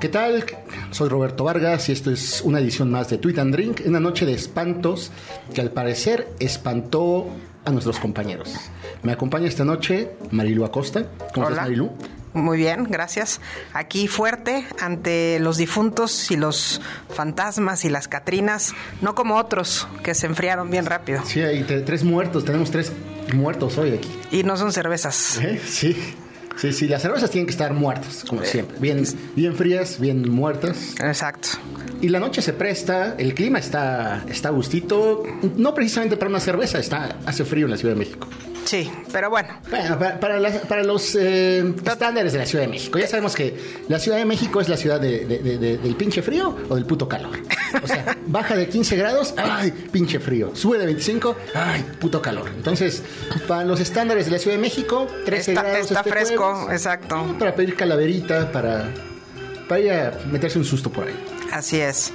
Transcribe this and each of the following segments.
¿Qué tal? Soy Roberto Vargas y esto es una edición más de Tweet and Drink, una noche de espantos que al parecer espantó a nuestros compañeros. Me acompaña esta noche Marilu Acosta. ¿Cómo Hola. estás, Marilu? Muy bien, gracias. Aquí fuerte ante los difuntos y los fantasmas y las catrinas, no como otros que se enfriaron bien rápido. Sí, hay tre- tres muertos, tenemos tres muertos hoy aquí. Y no son cervezas. ¿Eh? Sí, sí, sí, las cervezas tienen que estar muertas, como siempre. Bien, bien frías, bien muertas. Exacto. Y la noche se presta, el clima está, está a gustito, no precisamente para una cerveza, está, hace frío en la Ciudad de México. Sí, pero bueno, Bueno, para, para las- para los eh, estándares de la Ciudad de México. Ya sabemos que la Ciudad de México es la ciudad de- de- de- de- del pinche frío o del puto calor. O sea, baja de 15 grados, ¡ay, pinche frío! Sube de 25, ¡ay, puto calor! Entonces, para los estándares de la Ciudad de México, 13 está, grados. está este fresco, jueves. exacto. Para pedir calaverita, para, para ir a meterse un susto por ahí. Así es.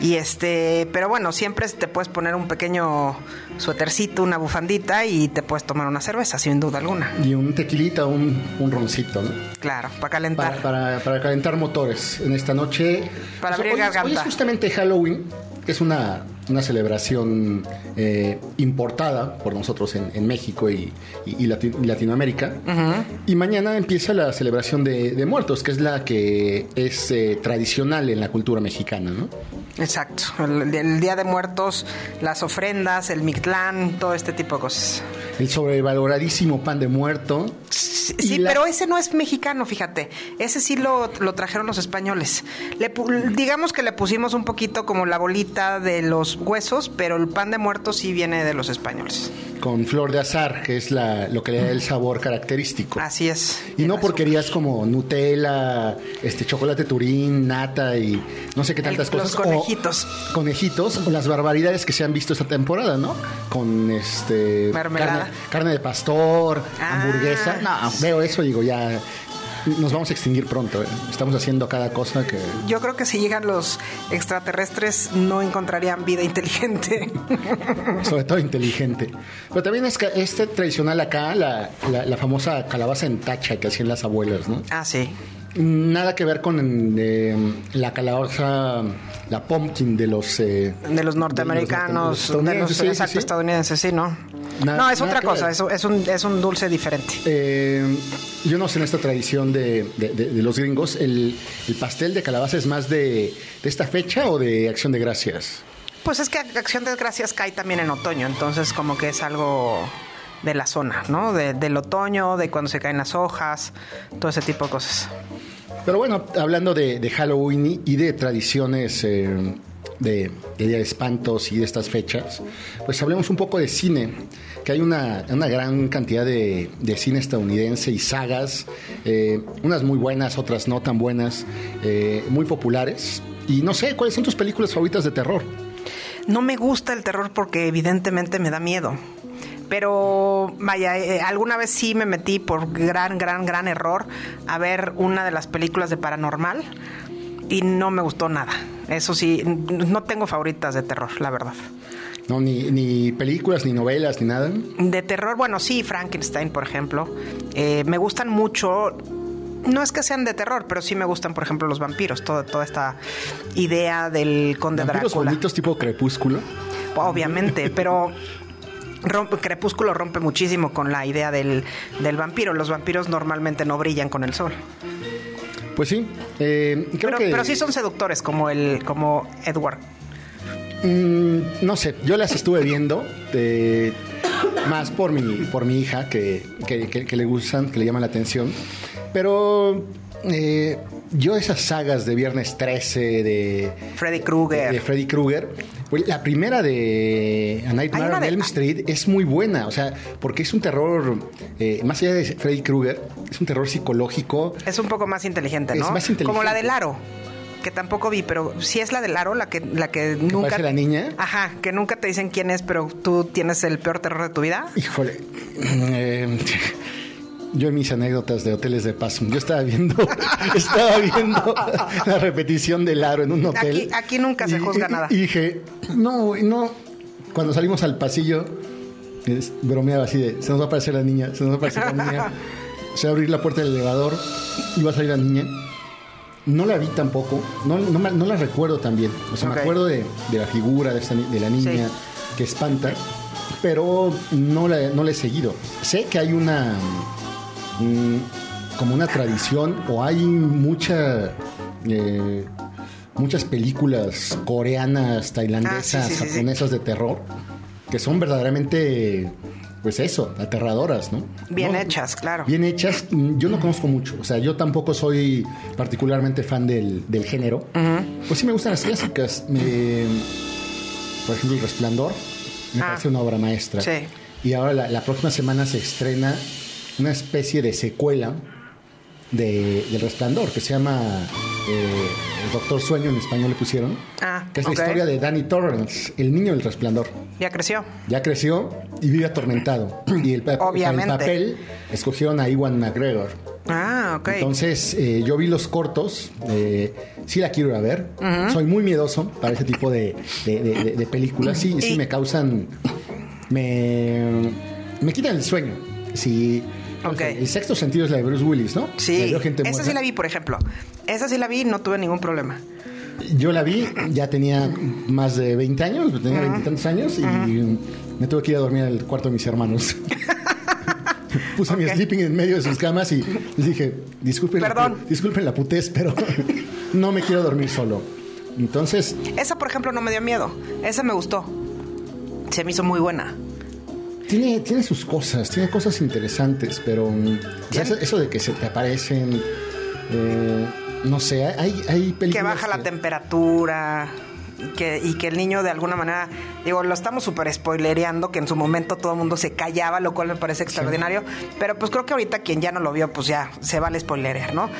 Y este, pero bueno, siempre te puedes poner un pequeño suétercito, una bufandita y te puedes tomar una cerveza, sin duda alguna. Y un tequilita, un, un roncito, ¿no? Claro, para calentar. para, para calentar motores en esta noche. Para Pues, abrir hoy, garganta. hoy es justamente Halloween, que es una, una celebración eh, importada por nosotros en, en México y, y- y Lati- y Latinoamérica. Y mañana empieza la celebración de, de muertos, que es la que es eh, tradicional en la cultura mexicana, ¿no? Exacto. El, el Día de Muertos, las ofrendas, el Mictlán, todo este tipo de cosas. El sobrevaloradísimo pan de muerto. Sí, Y sí, la- pero ese no es mexicano, fíjate. Ese sí lo, lo trajeron los españoles. Le digamos que le pusimos un poquito como la bolita de los huesos, pero el pan de muertos sí viene de los españoles. con flor de azar, que es la, lo que le da el sabor característico. Así es. Y no porquerías como Nutella, este chocolate turín, nata y no sé qué tantas El- los cosas. O conejitos. conejitos o las barbaridades que se han visto esta temporada, ¿no? Con este Mermelada. carne, carne de pastor, Ah. hamburguesa. No, veo eso y digo ya nos vamos a extinguir pronto. ¿eh? Estamos haciendo cada cosa que Yo creo que si llegan los extraterrestres no encontrarían vida inteligente. sobre todo inteligente. Pero también es que este tradicional acá, la, la- la famosa calabaza en tacha que hacían las abuelas, ¿no? ah, sí. Nada que ver con eh, la calabaza, la pumpkin de los... eh, De los norteamericanos, de los de los, estadounidenses, sí, exacto, sí, sí. estadounidenses, sí, ¿no? Nada- no, es otra cosa, es, es, un, es un dulce diferente. Eh, yo no sé en esta tradición de, de- de- de los gringos, el, el pastel de calabaza es más de, de esta fecha o de Acción de Gracias? Pues es que Acción de Gracias cae también en otoño, entonces como que es algo de la zona, ¿no? De- del otoño, de cuando se caen las hojas, todo ese tipo de cosas. Pero bueno, hablando de, de Halloween y- de tradiciones eh, de, de Día de Espantos y de estas fechas, pues hablemos un poco de cine, que hay una, una gran cantidad de, de cine estadounidense y sagas, eh, unas muy buenas, otras no tan buenas, eh, muy populares. Y no sé, ¿cuáles son tus películas favoritas de terror? No me gusta el terror porque evidentemente me da miedo. Pero vaya, eh, alguna vez sí me metí por gran, gran, gran error a ver una de las películas de paranormal y no me gustó nada. Eso sí, no tengo favoritas de terror, la verdad. No, ni, ni películas, ni novelas, ni nada. De terror, bueno, sí, Frankenstein, por ejemplo. Eh, me gustan mucho. No es que sean de terror, pero sí me gustan, por ejemplo, los vampiros. Toda, toda esta idea del conde Vampiros Drácula. bonitos tipo crepúsculo. Obviamente, pero rompe- Crepúsculo rompe muchísimo con la idea del, del vampiro. Los vampiros normalmente no brillan con el sol. Pues sí, eh, creo Pero, que... pero sí son seductores, como el, como Edward. Mm, no sé, yo las estuve viendo eh, más por mi, por mi hija que, que- que- que le gustan, que le llaman la atención. Pero eh, yo esas sagas de Viernes 13, de, Freddy Krueger. de Freddy Krueger, pues, la primera de A Nightmare on de- Elm Street es muy buena, o sea, porque es un terror, eh, más allá de Freddy Krueger, es un terror psicológico. Es un poco más inteligente, Es ¿no? más inteligente. Como la del aro, que tampoco vi, pero sí es la del aro, la que, la que, nunca. la niña? Ajá, que nunca te dicen quién es, pero tú tienes el peor terror de tu vida. Híjole. eh, yo en mis anécdotas de hoteles de paso, yo estaba viendo, estaba viendo la repetición del aro en un hotel. Aquí- aquí nunca se juzga y- nada. Y dije, no, no. Cuando salimos al pasillo, es- bromeaba así de, se nos va a aparecer la niña, se nos va a aparecer la niña. Se va a abrir la puerta del elevador y va a salir la niña. no la vi tampoco, no, no, la recuerdo tan bien. O sea, me acuerdo de, de la figura de, esta de la niña Sí. que espanta, pero no la, no la he seguido. Sé que hay una. Como una tradición, o hay mucha. eh, muchas películas coreanas, tailandesas, Ah, sí, sí, sí, sí. japonesas de terror, que son verdaderamente. Pues eso, aterradoras, ¿no? Bien No, hechas, claro. Bien hechas, mm, yo no conozco mucho. O sea, yo tampoco soy particularmente fan del, del género. Pues sí me gustan las clásicas. Me- por ejemplo, El Resplandor me Ah. parece una obra maestra. Sí. Y ahora la, la próxima semana se estrena una especie de secuela de, del Resplandor que se llama eh, El Doctor Sueño en español le pusieron. Ah, que es la historia de Danny Torrance, el niño del Resplandor. Ya creció. Ya creció y vive atormentado. Y el, papel escogieron a Iwan McGregor. Ah, ok. Entonces, eh, yo vi los cortos, eh, sí la quiero ir a ver. Soy muy miedoso para ese tipo de, de- de- de- de películas. Sí, sí me causan. Me, me quitan el sueño. Sí. Ok. El sexto sentido es la de Bruce Willis, ¿no? Sí, gente esa muerta. sí la vi, por ejemplo. Esa sí la vi y no tuve ningún problema. Yo la vi, ya tenía más de 20 años, tenía veintitantos años y me tuve que ir a dormir al cuarto de mis hermanos. Puse mi Ok. sleeping en medio de sus camas y les dije, disculpen, Perdón. La, disculpen la putez, pero no me quiero dormir solo. Entonces, Esa, por ejemplo, no me dio miedo. Esa me gustó. Se me hizo muy buena. Tiene, tiene sus cosas, tiene cosas interesantes, pero mm, eso, eso de que se te aparecen, eh, no sé, hay, hay películas Que baja la temperatura. y Que, y que el niño de alguna manera, digo, lo estamos súper spoilereando, que en su momento todo el mundo se callaba, lo cual me parece extraordinario, pero pues creo que ahorita quien ya no lo vio, pues ya se vale spoilerear, ¿no?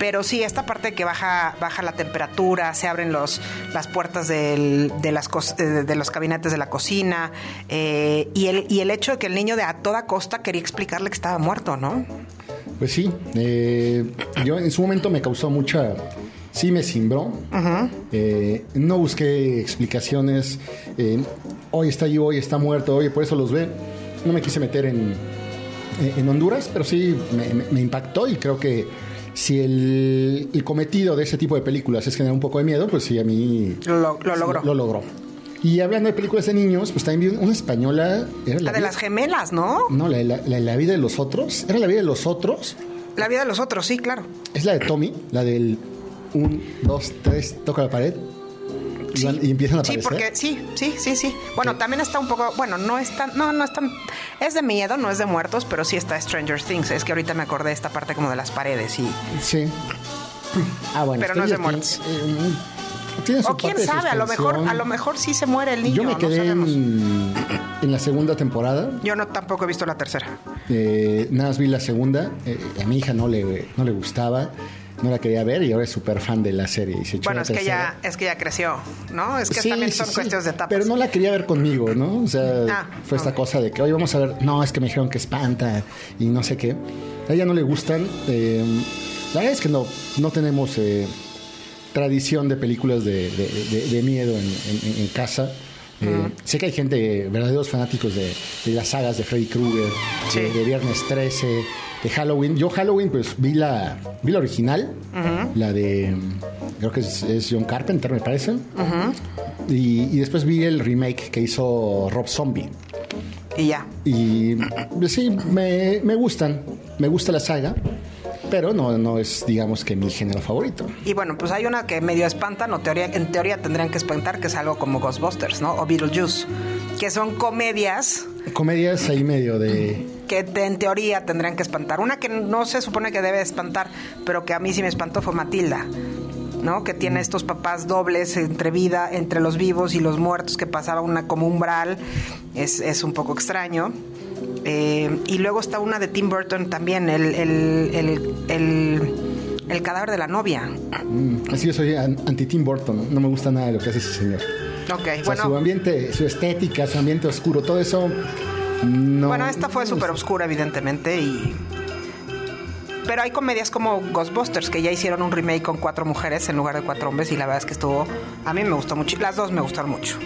Pero sí, esta parte que baja, baja la temperatura, se abren los, las puertas del- de, las eh, de los gabinetes de la cocina, eh, y, el, y el hecho de que el niño de a toda costa quería explicarle que estaba muerto, ¿no? Pues sí, eh, yo en su momento me causó mucha, sí me cimbró. Eh, no busqué explicaciones. hoy está ahí, hoy está muerto, oye, por eso los ve. No me quise meter en, en Honduras, pero sí me impactó y creo que si el, el cometido de ese tipo de películas es generar un poco de miedo, pues sí, a mí Lo, lo sí, logró. Lo, logró. Y hablando de películas de niños, pues también vi una española. Era La de vida- las gemelas, ¿no? No, la, la- la- la vida de los otros. Era la vida de los otros. La vida de los otros, sí, claro. Es la de Tommy, la del 1, 2, 3, toca la pared. Y, Sí, y empiezan a sí, aparecer. porque sí, sí, sí, sí. Bueno, también está un poco, bueno, no es tan, no, no es tan, es de miedo, no es de muertos, pero sí está Stranger Things. Es que ahorita me acordé de esta parte como de las paredes y, Sí. Ah, bueno. Pero no es de muertos. Eh, tiene su o quién parte de sabe, a lo mejor, a lo mejor sí se muere el niño. Yo me quedé en la segunda temporada. Yo no tampoco he visto la tercera. Eh, nada más vi la segunda. eh, a mi hija no le, no le gustaba. No la quería ver y ahora es súper fan de la serie. Y se echó Bueno, es que ya, es que ya creció, ¿no? Es que Sí, también son sí, cuestiones de etapas. Pero no la quería ver conmigo, ¿no? O sea, Ah, fue esta cosa de que, oye, vamos a ver, no, es que me dijeron que espanta y no sé qué. A ella no le gustan. eh, la verdad es que no, no tenemos eh, tradición de películas de, de- de- de miedo en, en- en casa. Eh, Sé que hay gente, verdaderos fanáticos de, de las sagas de Freddy Krueger, Sí. de, de Viernes 13, de Halloween. Yo Halloween, pues vi la, vi la original, la de, creo que es, es John Carpenter, me parece. y, y después vi el remake que hizo Rob Zombie. Y ya. Y pues, sí, me, me gustan, me gusta la saga, pero no, no es, digamos que mi género favorito. Y bueno, pues hay una que medio espantan, o teoría, en teoría tendrían que espantar, que es algo como Ghostbusters, ¿no? O Beetlejuice, que son comedias Comedias ahí medio de... que en teoría tendrían que espantar. Una que no se supone que debe espantar, pero que a mí sí me espantó fue Matilda. ¿no? Que tiene estos papás dobles entre vida, entre los vivos y los muertos, que pasaba una como umbral. Es, es un poco extraño. Eh, y luego está una de Tim Burton también, el, el, el, el, el cadáver de la novia. mm, así yo soy an- anti-Tim Burton, no me gusta nada de lo que hace ese señor. Ok, O sea, su bueno. ambiente, su estética, su ambiente oscuro, todo eso... No, Bueno, esta fue no, súper oscura, evidentemente, y... Pero hay comedias como Ghostbusters, que ya hicieron un remake con cuatro mujeres en lugar de cuatro hombres, y la verdad es que estuvo... A mí me gustó mucho. Las dos me gustaron mucho.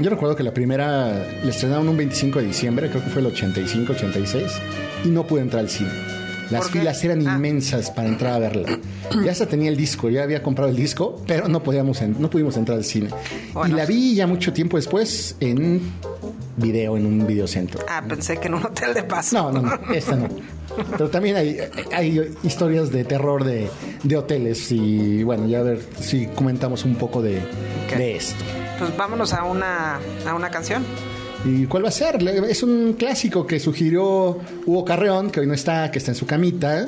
Yo recuerdo que la primera la estrenaron un 25 de diciembre, creo que fue el 85, 86, y no pude entrar al cine. Las filas eran Ah. inmensas para entrar a verla. Ya hasta tenía el disco, ya había comprado el disco, pero no podíamos, no pudimos entrar al cine. Bueno. Y la vi ya mucho tiempo después en video, en un videocentro. Ah, pensé que en un hotel de paso. No, no, no, esta no. Pero también hay, hay historias de terror de, de hoteles y bueno, ya a ver si comentamos un poco de, Ok. de esto. Pues vámonos a una, a una canción. ¿Y cuál va a ser? Es un clásico que sugirió Hugo Carreón, que hoy no está, que está en su camita.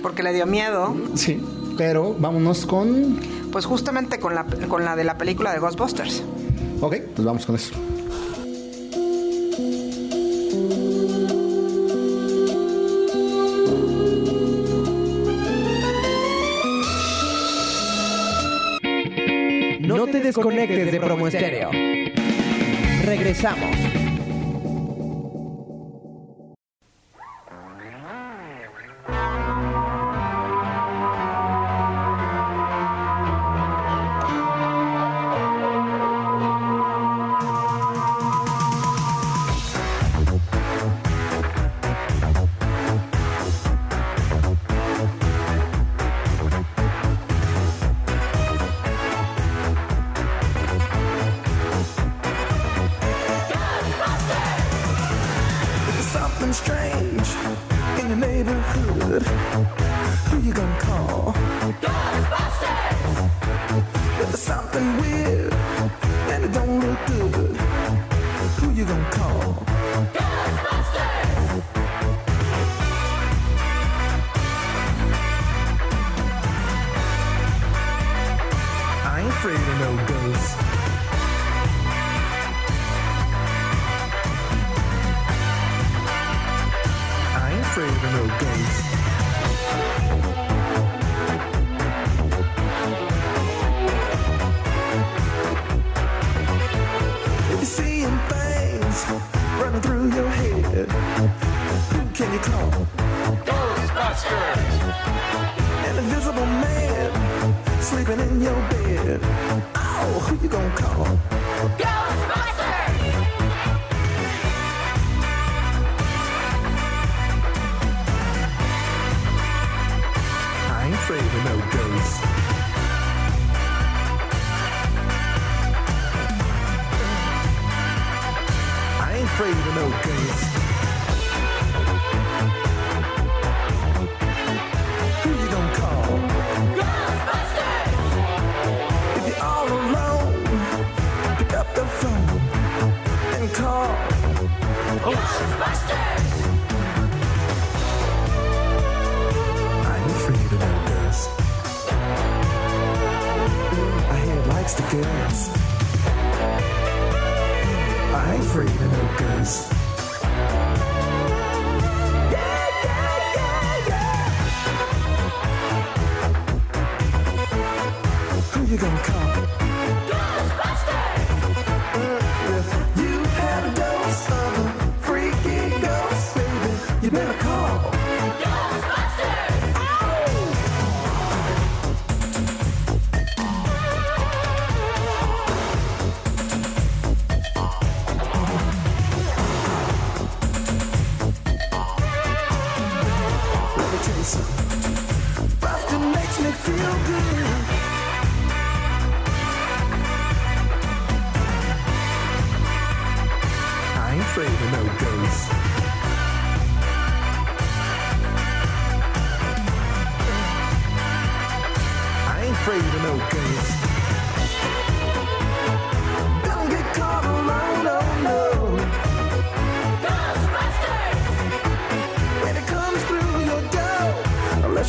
Porque le dio miedo. Sí, pero vámonos con... Pues justamente con la, con la de la película de Ghostbusters. Ok, pues vamos con eso. Desconectes de Promo Estéreo. Regresamos.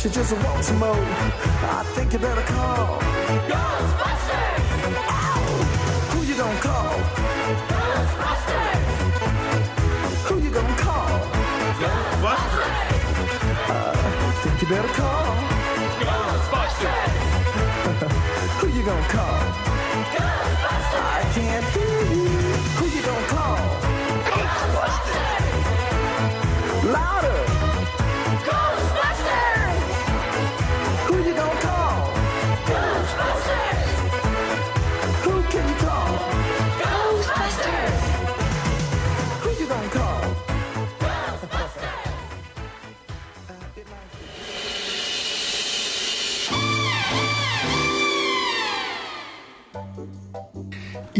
You just want some more, I think you better call. Ghostbusters! Ow! Who you gonna call? Ghostbusters. Who you gonna call? Ghostbusters! Uh, think you better call. Ghostbusters! Who you gonna call? Ghostbusters! I can't you. Who you gonna call? Ghostbusters! Louder!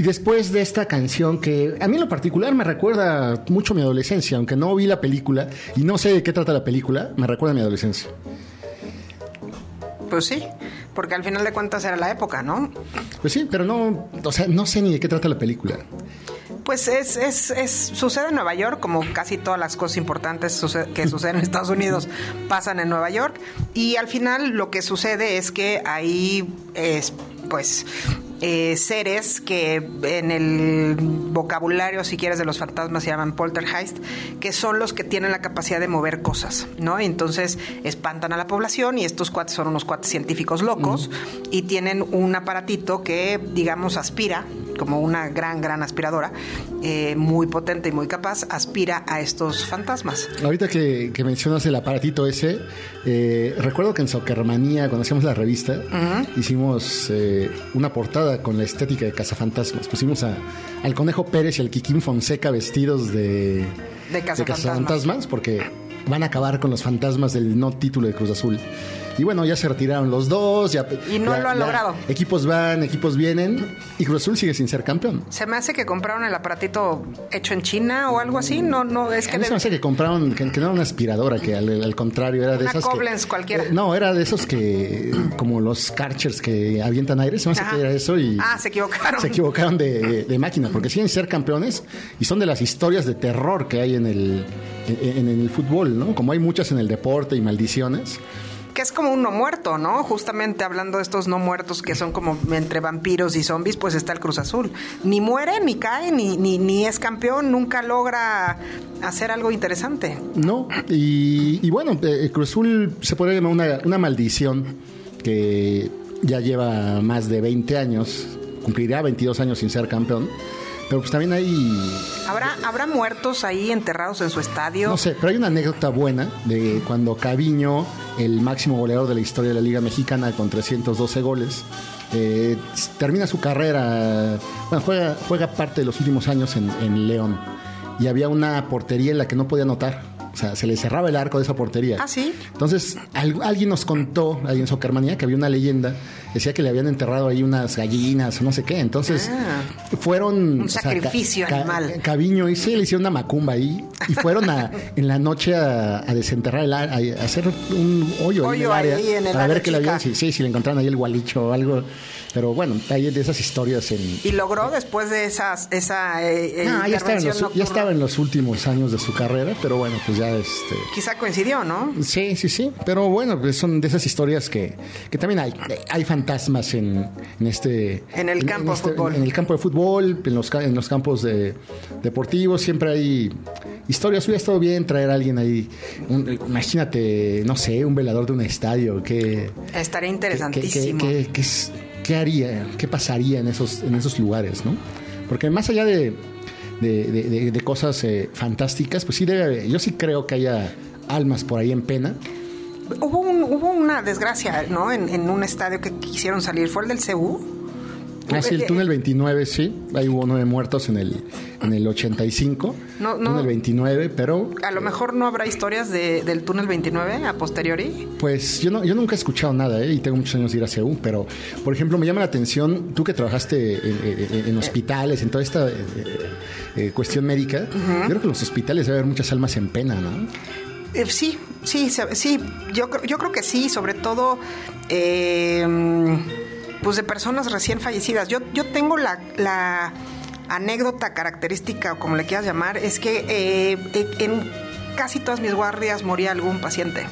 Después de esta canción que a mí en lo particular me recuerda mucho a mi adolescencia, aunque no vi la película y no sé de qué trata la película, me recuerda a mi adolescencia. Pues sí, porque al final de cuentas era la época, ¿no? Pues sí, pero no, o sea, no sé ni de qué trata la película. Pues es, es, es, sucede en Nueva York, como casi todas las cosas importantes que suceden en Estados Unidos pasan en Nueva York. Y al final lo que sucede es que ahí es, pues, eh, seres que en el vocabulario, si quieres, de los fantasmas se llaman poltergeist, que son los que tienen la capacidad de mover cosas, ¿no? Entonces espantan a la población y estos cuates son unos cuates científicos locos y tienen un aparatito que, digamos, aspira, como una gran, gran aspiradora, eh, muy potente y muy capaz, aspira a estos fantasmas. Ahorita que, que mencionas el aparatito ese, eh, recuerdo que en Soccermanía, cuando hacíamos la revista, hicimos eh, una portada con la estética de Cazafantasmas. Pusimos a, al Conejo Pérez y al Kikín Fonseca vestidos de, De cazafantasmas. cazafantasmas, porque van a acabar con los fantasmas del no título de Cruz Azul. Y bueno, ya se retiraron los dos. Ya, Y no ya- lo han logrado. Equipos van, equipos vienen, y Cruz Azul sigue sin ser campeón. Se me hace que compraron el aparatito hecho en China o algo así. No, no, es que A mí se me hace que compraron, que, que no era una aspiradora, que al, al contrario era de Una esas. que- Koblenz cualquiera. Eh, no, era de esos que, como los Karchers que avientan aire, se me hace Ajá. que era eso y. Ah, se equivocaron. Se equivocaron de, de máquina, porque siguen ser campeones y son de las historias de terror que hay en el, en, en el fútbol, ¿no? Como hay muchas en el deporte y maldiciones. Que es como un no muerto, ¿no? Justamente hablando de estos no muertos que son como entre vampiros y zombies, pues está el Cruz Azul. Ni muere, ni cae, ni, ni, ni es campeón, nunca logra hacer algo interesante. No, y, y bueno, eh, el Cruz Azul se podría llamar una, una maldición que ya lleva más de 20 años, cumplirá 22 años sin ser campeón, pero pues también hay, ¿Habrá, ¿Habrá muertos ahí enterrados en su estadio? no sé, pero hay una anécdota buena de cuando Caviño, el máximo goleador de la historia de la Liga Mexicana con 312 goles, eh, termina su carrera, bueno, juega, juega parte de los últimos años en, en León y había una portería en la que no podía anotar. O sea, se le cerraba el arco de esa portería. Ah, ¿sí? Entonces, al- alguien nos contó ahí en Socarmanía que había una leyenda, decía que le habían enterrado ahí unas gallinas o no sé qué. Entonces, fueron. Un sacrificio animal. Caviño y sí, le hicieron una macumba ahí y fueron a, en la noche a, a desenterrar el a, a hacer un hoyo, ahí en el Hoyo área ahí en el para área ver que le habían, sí, sí, si le encontraron ahí el gualicho o algo. Pero bueno, hay de esas historias en. Y logró después de esas, esa eh, eh, No, ya estaba, en intervención los, ya estaba en los últimos años de su carrera, pero bueno, pues ya este. Quizá coincidió, ¿no? Sí, sí, sí. Pero bueno, pues son de esas historias que, que también hay. Hay fantasmas en, en este. En el campo de fútbol. En el campo de fútbol, en los, en los campos de, deportivos, siempre hay historias. Hubiera estado bien traer a alguien ahí. Un- imagínate, no sé, un velador de un estadio. Que, Estaría que- interesantísimo. que- que- que es- ¿Qué haría? ¿Qué pasaría en esos, en esos lugares, no? Porque más allá de, de, cosas eh, fantásticas, pues sí debe haber- Yo sí creo que haya almas por ahí en pena. Hubo, un- hubo una desgracia, ¿no? En, en un estadio que quisieron salir. ¿Fue el del CU? Ah, sí, el Eh, túnel 29, sí. Ahí hubo nueve muertos en el, en el 85. No, no. Túnel 29, pero A lo mejor no habrá historias de- del túnel 29 a posteriori. pues yo no, yo nunca he escuchado nada, ¿eh? Y tengo muchos años de ir a CEU, pero por ejemplo me llama la atención, tú que trabajaste en, en- en hospitales, en toda esta eh, eh, cuestión médica, yo creo que en los hospitales debe haber muchas almas en pena, ¿no? Eh, sí, sí, sí. Yo, yo creo que sí, sobre todo, eh, pues de personas recién fallecidas. Yo, yo tengo la, la anécdota característica, o como le quieras llamar, es que eh, eh, en casi todas mis guardias moría algún paciente.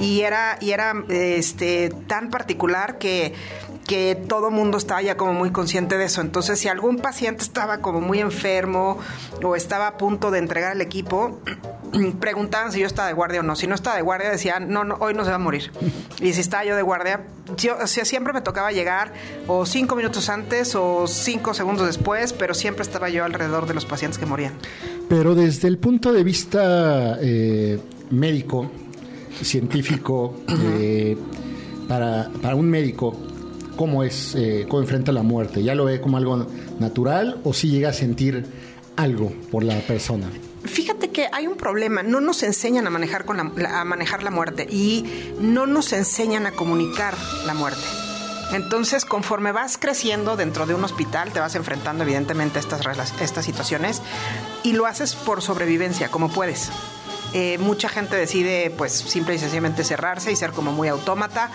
Y era, y era este, tan particular que, que todo mundo estaba ya como muy consciente de eso. Entonces, si algún paciente estaba como muy enfermo o estaba a punto de entregar el equipo, preguntaban si yo estaba de guardia o no. Si no estaba de guardia, decían, no, no, hoy no se va a morir. Y si estaba yo de guardia, yo, o sea, siempre me tocaba llegar o cinco minutos antes o cinco segundos después, pero siempre estaba yo alrededor de los pacientes que morían. Pero desde el punto de vista eh, médico, científico, eh, para, para un médico, ¿cómo es, eh, cómo enfrenta la muerte? ¿Ya lo ve como algo natural o si llega a sentir algo por la persona? Fíjate que hay un problema, no nos enseñan a manejar con la, a manejar la muerte y no nos enseñan a comunicar la muerte. Entonces, conforme vas creciendo dentro de un hospital, te vas enfrentando evidentemente a estas, estas situaciones y lo haces por sobrevivencia, como puedes. Eh, mucha gente decide, pues, simple y sencillamente cerrarse y ser como muy autómata.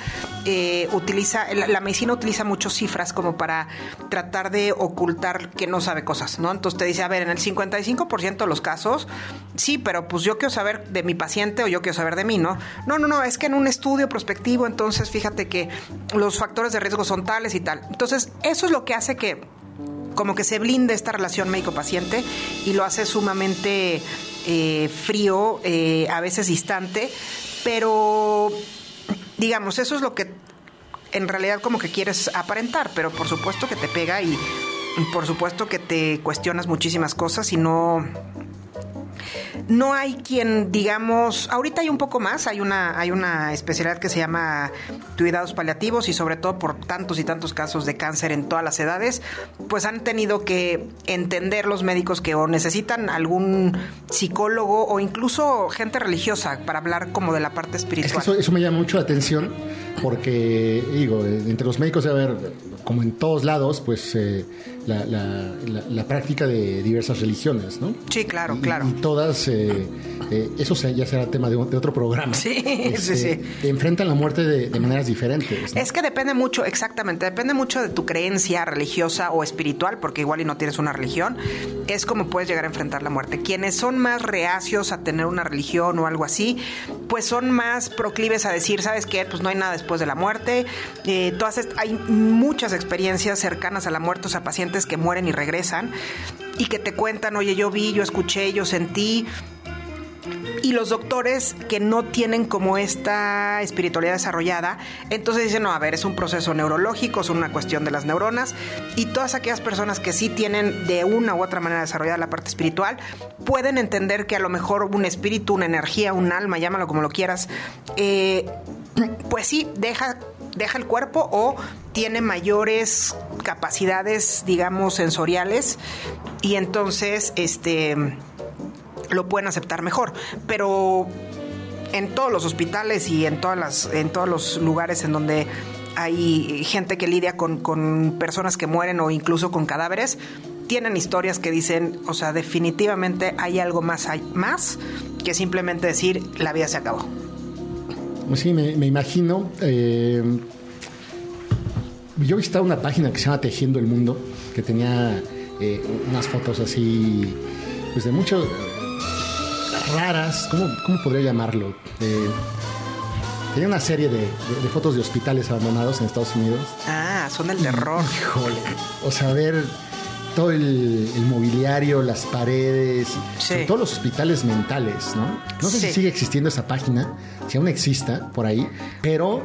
Eh, utiliza, la, la medicina utiliza muchas cifras como para tratar de ocultar que no sabe cosas, ¿no? Entonces te dice, a ver, en el 55% de los casos, sí, pero pues yo quiero saber de mi paciente o yo quiero saber de mí, ¿no? No, no, no, es que en un estudio prospectivo, entonces fíjate que los factores de riesgo son tales y tal. Entonces, eso es lo que hace que como que se blinde esta relación médico-paciente y lo hace sumamente eh, frío, eh, a veces distante, pero digamos, eso es lo que en realidad como que quieres aparentar, pero por supuesto que te pega y, y por supuesto que te cuestionas muchísimas cosas y no no hay quien, digamos, ahorita hay un poco más, hay una, hay una especialidad que se llama cuidados paliativos y sobre todo por tantos y tantos casos de cáncer en todas las edades, pues han tenido que entender los médicos que o necesitan algún psicólogo o incluso gente religiosa para hablar como de la parte Es espiritual. que eso, eso me llama mucho la atención porque, digo, eh, entre los médicos debe haber, como en todos lados, pues eh, la, la- la- la práctica de diversas religiones, ¿no? Sí, claro, Y- claro. Y todas, eh, eh, eso ya será tema de, otro programa. Este, Sí, sí, sí. Enfrentan la muerte de, de maneras diferentes. ¿no? Es que depende mucho, exactamente, depende mucho de tu creencia religiosa o espiritual, porque igual y no tienes una religión, es como puedes llegar a enfrentar la muerte. Quienes son más reacios a tener una religión o algo así, pues son más proclives a decir, ¿sabes qué? Pues no hay nada después de la muerte. Eh, todas hay muchas experiencias cercanas a la muerte, o sea, pacientes que mueren y regresan y que te cuentan, oye, yo vi, yo escuché, yo sentí, y los doctores que no tienen como esta espiritualidad desarrollada, entonces dicen, no, a ver, es un proceso neurológico, es una cuestión de las neuronas, y todas aquellas personas que sí tienen de una u otra manera desarrollada la parte espiritual, pueden entender que a lo mejor un espíritu, una energía, un alma, llámalo como lo quieras, eh, pues sí, deja deja el cuerpo o tiene mayores capacidades, digamos, sensoriales y entonces este lo pueden aceptar mejor. Pero en todos los hospitales y en todas las, en todos los lugares en donde hay gente que lidia con, con personas que mueren o incluso con cadáveres, tienen historias que dicen, o sea, definitivamente hay algo más, hay más que simplemente decir la vida se acabó. Pues Sí, me, me imagino. eh, yo visitaba una página que se llama Tejiendo el Mundo, que tenía eh, unas fotos así, pues de mucho eh, raras, ¿cómo, cómo podría llamarlo? Eh, tenía una serie de, de- de fotos de hospitales abandonados en Estados Unidos. Ah, son del terror. Híjole, o sea, ver todo el, el mobiliario, las paredes, Sí. sobre todo los hospitales mentales, ¿no? No sé Sí. si sigue existiendo esa página, si aún exista por ahí, pero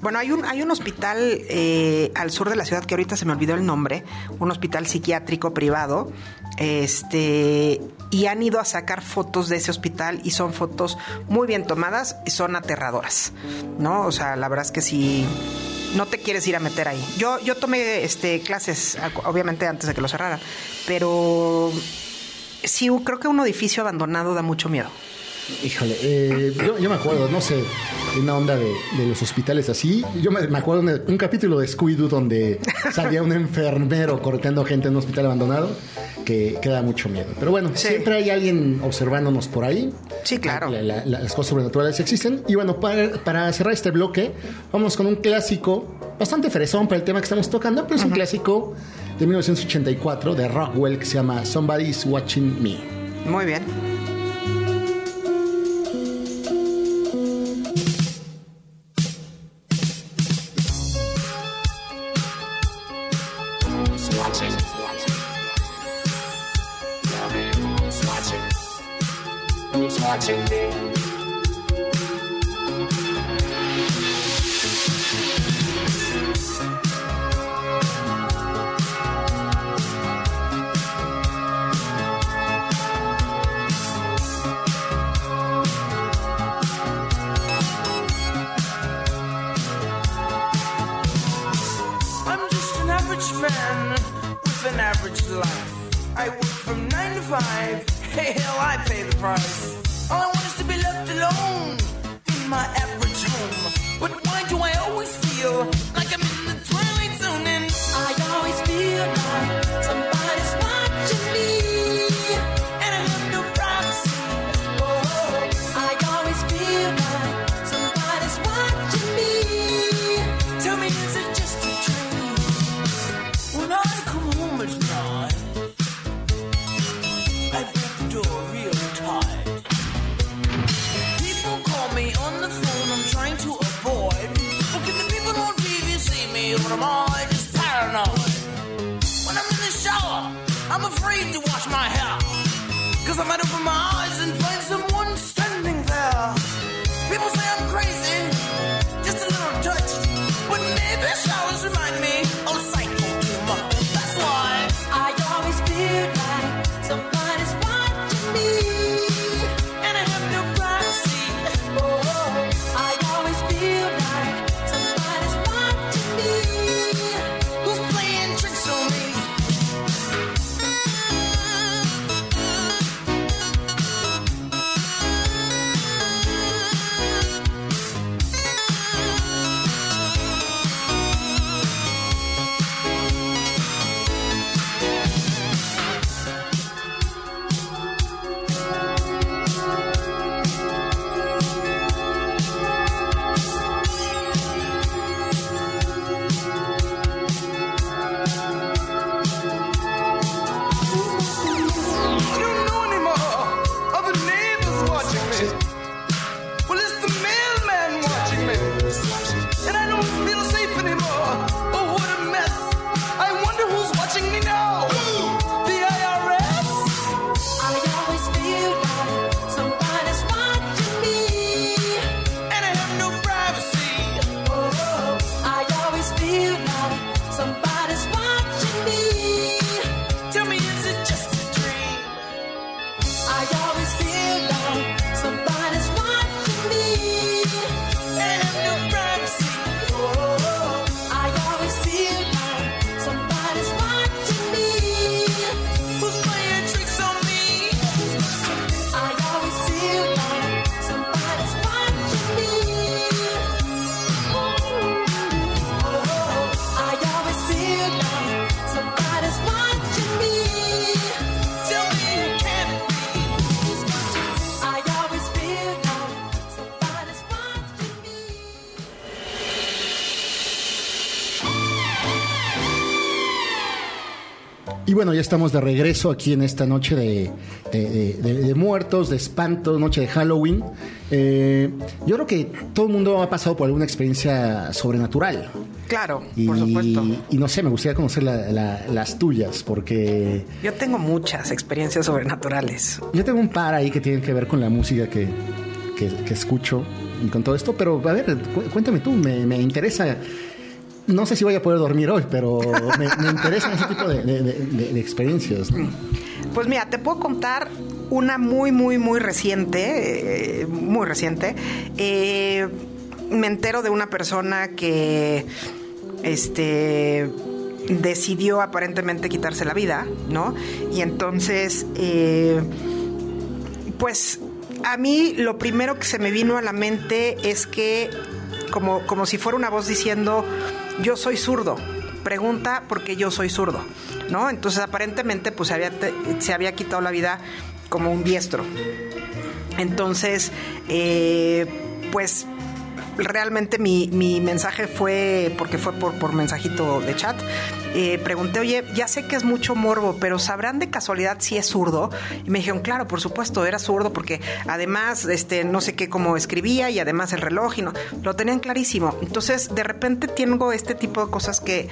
Bueno, hay un, hay un hospital eh, al sur de la ciudad que ahorita se me olvidó el nombre, un hospital psiquiátrico privado, este, y han ido a sacar fotos de ese hospital y son fotos muy bien tomadas y son aterradoras, ¿no? O sea, la verdad es que sí, no te quieres ir a meter ahí. Yo, yo tomé este, clases, obviamente antes de que lo cerraran, pero sí, creo que un edificio abandonado da mucho miedo. Híjole, eh, yo, yo me acuerdo, no sé, una onda de, de los hospitales así. Yo me, me acuerdo de un capítulo de Scooby-Doo donde salía un enfermero corteando gente en un hospital abandonado que, que da mucho miedo. Pero bueno, Sí. siempre hay alguien observándonos por ahí. Sí, claro. La- la- la- las cosas sobrenaturales existen. Y bueno, para, para cerrar este bloque, vamos con un clásico bastante fresón para el tema que estamos tocando, pero es un clásico de 1984 de Rockwell que se llama Somebody's Watching Me. Muy bien. watching me. Bueno, ya estamos de regreso aquí en esta noche de, de- de- de muertos, de espanto, noche de Halloween. Eh, yo creo que todo el mundo ha pasado por alguna experiencia sobrenatural. Claro, Y, por supuesto. y no sé, me gustaría conocer la- la- las tuyas, porque Yo tengo muchas experiencias sobrenaturales. yo tengo un par ahí que tienen que ver con la música que, que- que escucho y con todo esto, pero a ver, cu- cuéntame tú, me, me interesa. No sé si voy a poder dormir hoy, pero me, interesan ese tipo de, experiencias. Pues mira, te puedo contar una muy, muy, muy reciente, eh, muy reciente. Eh, me entero de una persona que, este, decidió aparentemente quitarse la vida, ¿no? Y entonces, eh, pues a mí lo primero que se me vino a la mente es que, como, como si fuera una voz diciendo, yo soy zurdo, pregunta porque yo soy zurdo, ¿no? Entonces aparentemente pues se había, se había quitado la vida como un diestro. Entonces, eh, pues realmente mi, mi mensaje fue, porque fue por, por mensajito de chat, eh, pregunté, oye, ya sé que es mucho morbo, pero ¿sabrán de casualidad si es zurdo? Y me dijeron, claro, por supuesto, era zurdo porque además, este, no sé qué, cómo escribía y además el reloj y no, lo tenían clarísimo. Entonces, de repente tengo este tipo de cosas que,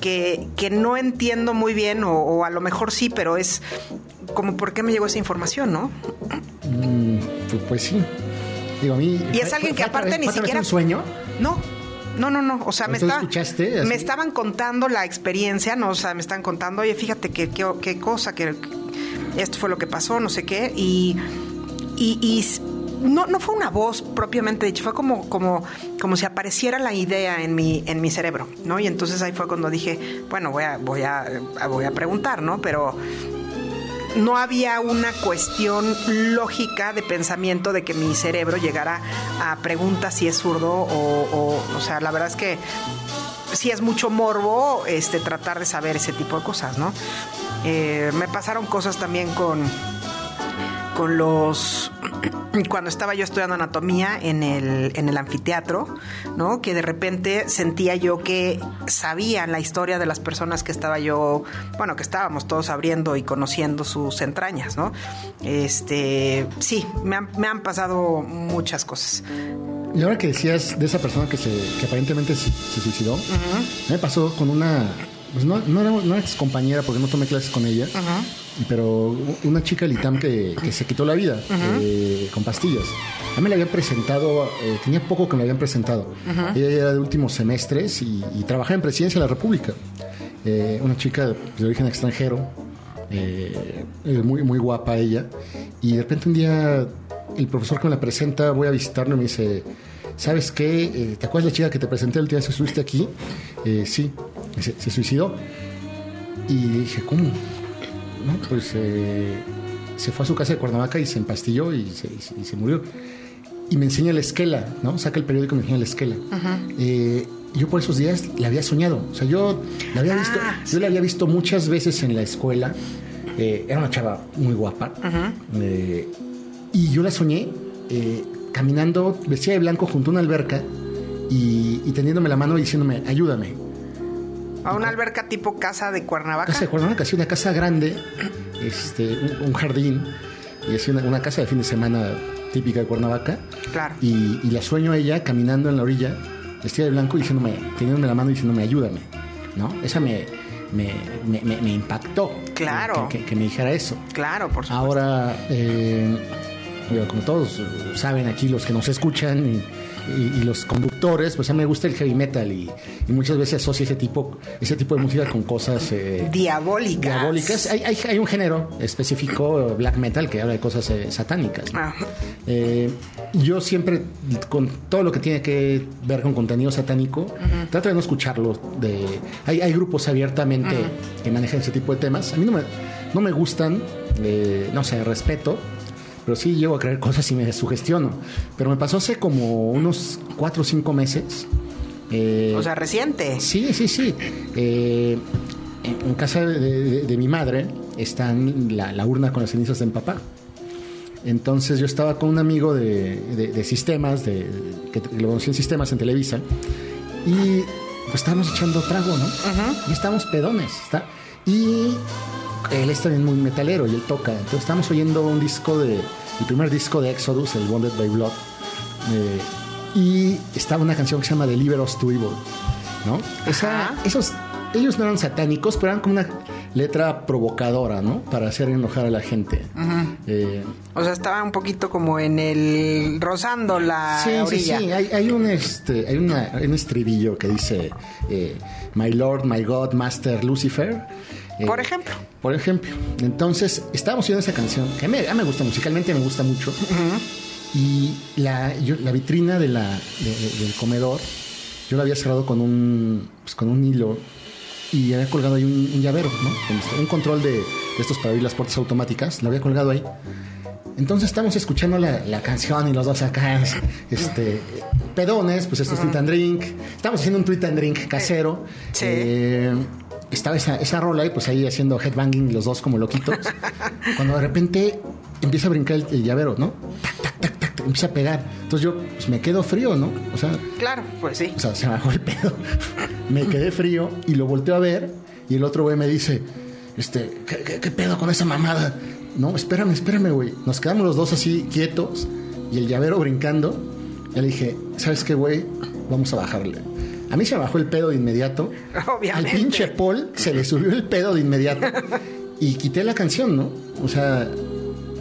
que, que no entiendo muy bien o, o a lo mejor sí, pero es como por qué me llegó esa información, ¿no? Mm, pues, pues sí. Digo, a mí. Y es ¿fue- alguien que aparte ni siquiera... un sueño? No, no, no, no. O sea, me, ¿Tú está- escuchaste me estaban contando la experiencia, no, o sea, me están contando, oye, fíjate qué, qué, qué cosa, que esto fue lo que pasó, no sé qué, y, y, y no, no fue una voz propiamente dicha, fue como, como, como si apareciera la idea en mi, en mi cerebro, ¿no? Y entonces ahí fue cuando dije, bueno, voy a, voy a, voy a preguntar, ¿no? Pero no había una cuestión lógica de pensamiento de que mi cerebro llegara a preguntas si es zurdo o, o, o sea, la verdad es que sí es mucho morbo este, tratar de saber ese tipo de cosas, ¿no? Eh, me pasaron cosas también con, con los cuando estaba yo estudiando anatomía en el, en el anfiteatro, ¿no? Que de repente sentía yo que sabía la historia de las personas que estaba yo, bueno, que estábamos todos abriendo y conociendo sus entrañas, ¿no? Este, sí, me han, me han pasado muchas cosas. Y ahora que decías de esa persona que, se, que aparentemente se, se suicidó, me pasó con una. Pues no, no era una ex compañera porque no tomé clases con ella. pero una chica del ITAM que, que se quitó la vida eh, con pastillas. A mí me la habían presentado, eh, tenía poco que me la habían presentado. Ella era de últimos semestres y, y trabajaba en Presidencia de la República. Eh, una chica de origen extranjero, muy, muy guapa ella. Y de repente un día el profesor que me la presenta, voy a visitarlo y me dice, ¿sabes qué? ¿Te acuerdas de la chica que te presenté el día que estuviste aquí? Eh, sí, se, se suicidó. Y dije, ¿cómo? No, pues eh, se fue a su casa de Cuernavaca y se empastilló y se, y se- murió. Y me enseña la esquela, ¿no? Saca el periódico y me enseña la esquela. Eh, yo por esos días la había soñado. O sea, yo la había visto, Ah, yo la había visto muchas veces en la escuela. Eh, era una chava muy guapa. Y yo la soñé caminando, vestida de blanco junto a una alberca y, y tendiéndome la mano y diciéndome, ayúdame. A una alberca tipo casa de Cuernavaca. Casa de Cuernavaca, sí, una casa grande, este, un, un jardín, y así una, una casa de fin de semana típica de Cuernavaca. Claro. Y, y la sueño a ella caminando en la orilla, vestida de blanco, diciéndome, teniéndome la mano y diciéndome, ayúdame. ¿No? Esa me, me, me, impactó. Claro. Que, que- que me dijera eso. Claro, por supuesto. Ahora, eh, como todos saben aquí, los que nos escuchan y, y- y los conductores, pues a mí me gusta el heavy metal y, y muchas veces asocio ese tipo, ese tipo de música con cosas eh, Diabólicas. diabólicas. Hay, hay- hay un género específico, black metal, que habla de cosas eh, satánicas. ¿no? Eh, yo siempre, con todo lo que tiene que ver con contenido satánico, trato de no escucharlo. De, hay, hay grupos abiertamente que manejan ese tipo de temas. A mí no me, no me gustan, eh, no sé, respeto, pero sí llego a creer cosas y me sugestiono. Pero me pasó hace como unos cuatro o cinco meses. eh, o sea, reciente. Sí, sí, sí. Eh, en, en casa de, de- de mi madre está la, la urna con las cenizas de mi papá. Entonces yo estaba con un amigo de, de- de sistemas, de, que lo conocí en sistemas en Televisa, y pues estábamos echando trago, ¿no? Y estábamos pedones, ¿está? Y él es también muy metalero y él toca. Entonces estábamos oyendo un disco de, el primer disco de Exodus, el Wounded by Blood. eh, y estaba una canción que se llama Deliver Us to Evil, ¿no? Esa- esos, ellos no eran satánicos, pero eran como una letra provocadora, ¿no? Para hacer enojar a la gente. Eh, O sea, estaba un poquito como en el. rozando la sí, sí, orilla. sí. Hay, hay un, este, hay, una- hay un estribillo que dice eh, My Lord, My God, Master Lucifer. Eh, Por ejemplo. Por ejemplo. Entonces, estábamos oyendo esa canción, que a mí, a mí me gusta musicalmente, me gusta mucho. Y la, yo- la vitrina de la, de- de- del comedor, yo la había cerrado con un, pues, con un hilo y había colgado ahí un, un llavero, ¿no? Un control de, de estos para abrir las puertas automáticas, lo había colgado ahí. Entonces estamos escuchando la, la canción y los dos acá, este, pedones, pues esto es tweet and drink. Estamos haciendo un tweet and drink casero. Sí. Eh, estaba esa, esa rola y pues ahí haciendo headbanging los dos como loquitos. Cuando de repente empieza a brincar el, el llavero, ¿no? Tac, tac, tac, empieza a pegar. Entonces yo pues, me quedo frío, ¿no? O sea, Claro, pues sí. o sea, se bajó el pedo. me quedé frío y lo volteo a ver y el otro güey me dice, este, ¿qué, qué- qué pedo con esa mamada? No, espérame, espérame, güey. Nos quedamos los dos así quietos y el llavero brincando. Y le dije, ¿sabes qué, güey? Vamos a bajarle. A mí se me bajó el pedo de inmediato. Obviamente. Al pinche Paul se le subió el pedo de inmediato. y quité la canción, ¿no? O sea,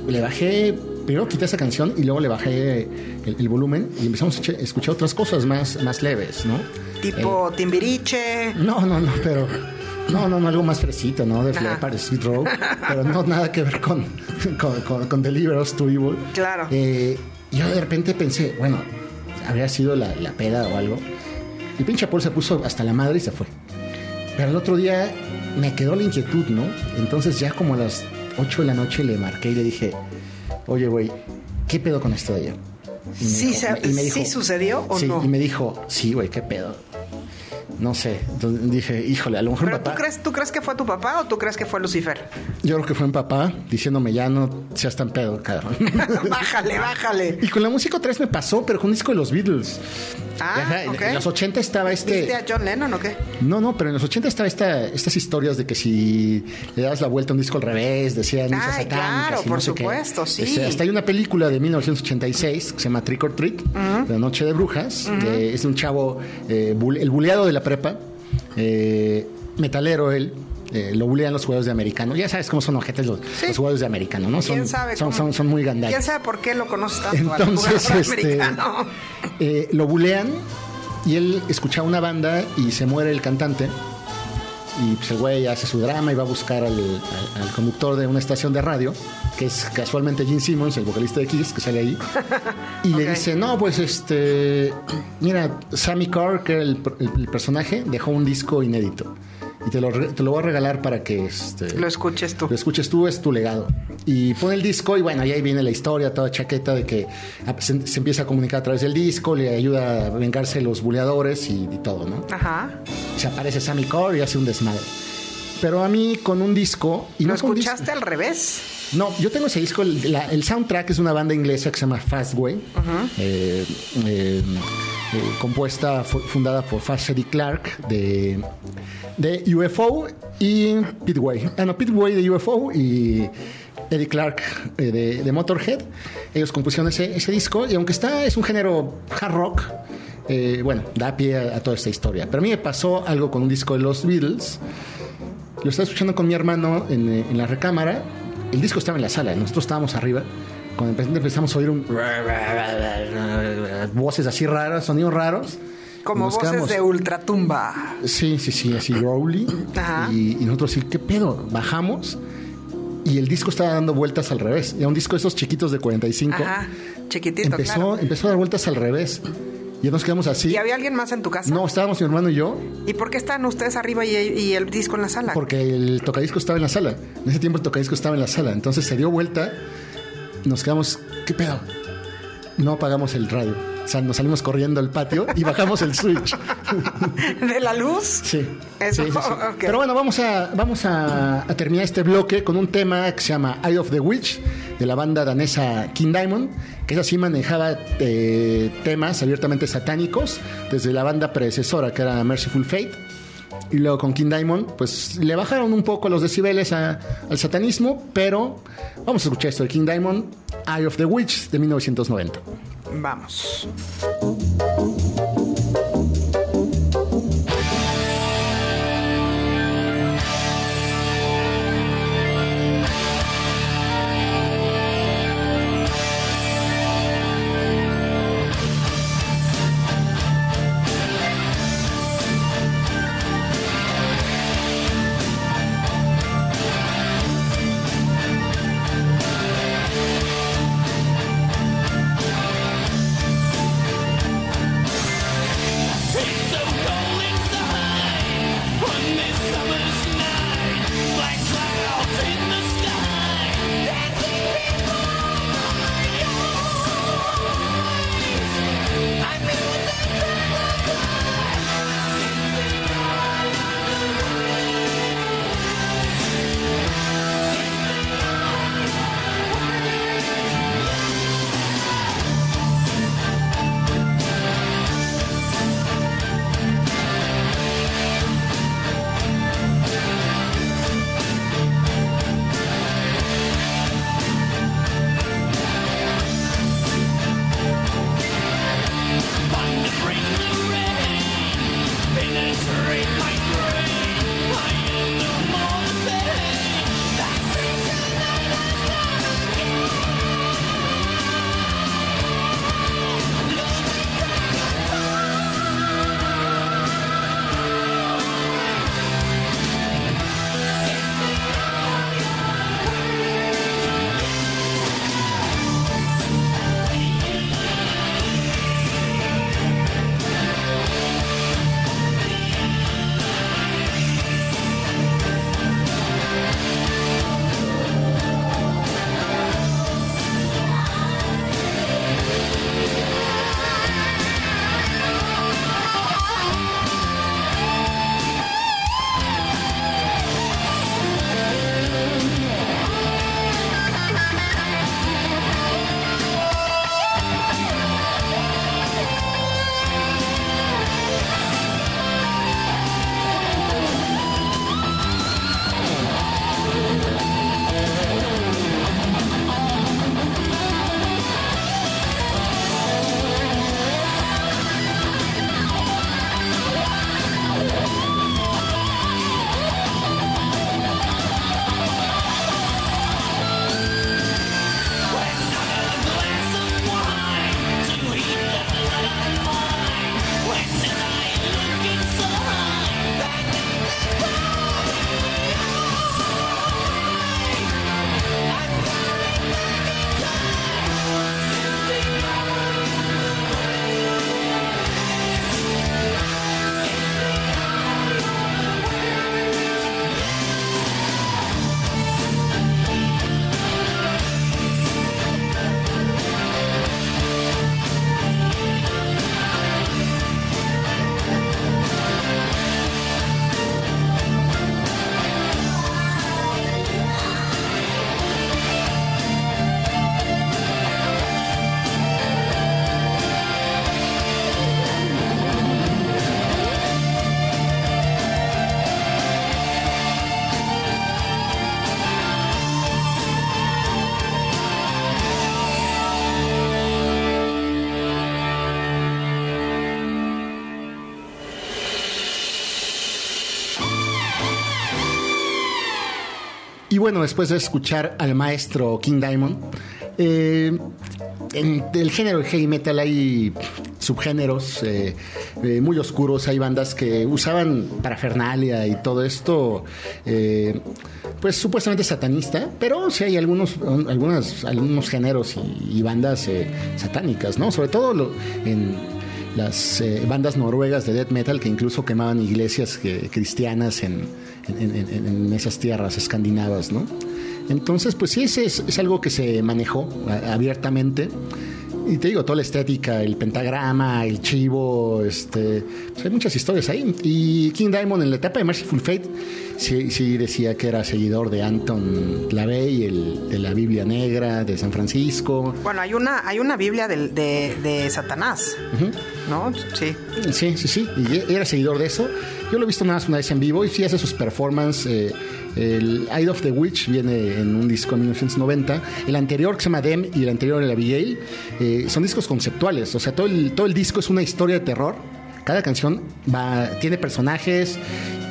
le bajé, primero quité esa canción y luego le bajé el, el volumen y empezamos a escuchar otras cosas más, más leves, ¿no? Tipo Timbiriche. No, no, no, pero. No, no, no, algo más fresito, ¿no? De. Flepper, Sweet Row. Pero no, nada que ver con, con, con, con Deliver Us to Evil. Claro. Eh, yo de repente pensé, bueno, habría sido la, la peda o algo. El pinche Paul se puso hasta la madre y se fue. Pero el otro día me quedó la inquietud, ¿no? Entonces ya como a las 8 de la noche le marqué y le dije, oye, güey, ¿qué pedo con esto de ayer? Y me Sí, dijo- se- y me ¿sí sucedió o sí, no? Y me dijo, sí, güey, ¿qué pedo? No sé. Entonces dije, híjole, a lo mejor ¿Pero tú papá. crees, tú crees que fue tu papá o tú crees que fue Lucifer? Yo creo que fue mi papá diciéndome ya no seas tan pedo, cabrón. bájale, bájale. y con la música otra vez me pasó, pero con un disco de los Beatles. Ah, Ajá, en- ok. En los 80 estaba este. ¿Viste a John Lennon o qué? No, no, pero en los 80 estaba esta, estas historias de que si le das la vuelta a un disco al revés, decían Ay, satánicas claro, y no por qué. supuesto, sí. Este, hasta hay una película de 1986 que se llama Trick or Treat, La Noche de Brujas. que es de un chavo, eh, bule- el buleado de la prepa, eh, metalero él, Eh, lo bulean los jugadores de americano. Ya sabes cómo son ojetes los, Sí. los jugadores de americano, ¿no? Son, ¿Quién sabe son, son, son muy gandallas. ¿Quién sabe por qué lo conoces tanto al Entonces, jugador este, americano? eh, lo bulean y él escuchaba una banda y se muere el cantante. Y pues el güey hace su drama y va a buscar al, al- al conductor de una estación de radio, que es casualmente Gene Simmons, el vocalista de Kiss, que sale ahí. Y le dice, no, pues este, mira, Sammy Carr, que era el, el- el personaje, dejó un disco inédito. Y te lo, te lo voy a regalar para que este, Lo escuches tú. lo escuches tú, es tu legado. Y pone el disco y bueno, y ahí viene la historia, toda chaqueta de que ah, se, se empieza a comunicar a través del disco, le ayuda a vengarse los buleadores y, y todo, ¿no? Ajá. Se aparece Sammy Core y hace un desmadre. Pero a mí con un disco... Y ¿Lo no escuchaste al revés? no, yo tengo ese disco. El, la- el soundtrack es una banda inglesa que se llama Fastway, eh, eh, eh, compuesta, fu- fundada por Fast Eddie Clark de, de UFO y Pitway. Ah, no, Pitway de UFO y Eddie Clark eh, de, de Motorhead. Ellos compusieron ese, ese disco y aunque está, es un género hard rock. eh, bueno, da pie a, a toda esta historia. Pero a mí me pasó algo con un disco de los Beatles. Lo estaba escuchando con mi hermano en, eh, en la recámara. El disco estaba en la sala, nosotros estábamos arriba. Cuando empe- empezamos a oír un... voces así raras, sonidos raros. Como voces de ultratumba. Sí, sí, sí, así growly. Ajá. Y, y nosotros sí, ¿qué pedo? Bajamos y el disco estaba dando vueltas al revés. Era un disco de esos chiquitos de 45. Ajá. Chiquitito, empezó, claro. empezó a dar vueltas al revés. Y ya nos quedamos así. ¿Y había alguien más en tu casa? No, estábamos mi hermano y yo, ¿Y por qué están ustedes arriba y, y el disco en la sala? porque el tocadisco estaba en la sala. En ese tiempo el tocadisco estaba en la sala. Entonces se dio vuelta, nos quedamos, ¿qué pedo? No apagamos el radio. Sea, nos salimos corriendo al patio y bajamos el switch. ¿De la luz? Sí. Eso, sí, sí, sí. ok. Pero bueno, vamos, a, vamos a, a terminar este bloque con un tema que se llama Eye of the Witch de la banda danesa King Diamond, que esa sí manejaba eh, temas abiertamente satánicos desde la banda predecesora que era Merciful Fate. Y luego con King Diamond, pues le bajaron un poco los decibeles a- al satanismo, pero vamos a escuchar esto de King Diamond, Eye of the Witch de 1990. Vamos. Bueno, después de escuchar al maestro King Diamond, eh, en el género de heavy metal hay subgéneros eh, eh, muy oscuros, hay bandas que usaban parafernalia y todo esto, pues supuestamente satanista, pero sí hay algunos, algunas, algunos géneros y, bandas satánicas, ¿no? Sobre todo lo- en las eh, bandas noruegas de death metal que incluso quemaban iglesias eh, cristianas en, en- en- en esas tierras escandinavas, ¿no? Entonces, pues sí, es, es algo que se manejó a- abiertamente. Y te digo, toda la estética, el pentagrama, el chivo, este, pues hay muchas historias ahí. Y King Diamond en la etapa de Merciful Fate sí, sí decía que era seguidor de Anton LaVey, el, de la Biblia Negra, de San Francisco. Bueno, hay una, hay una Biblia de, de Satanás, ¿no? Sí. Sí, sí, sí. Y e- era seguidor de eso. Yo lo he visto nada más una vez en vivo y sí hace sus performances. eh, el Eye of the Witch viene en un disco en 1990. El anterior, que se llama Dem, y el anterior, el Abigail, eh, son discos conceptuales. O sea, todo el, todo el disco es una historia de terror. Cada canción va, tiene personajes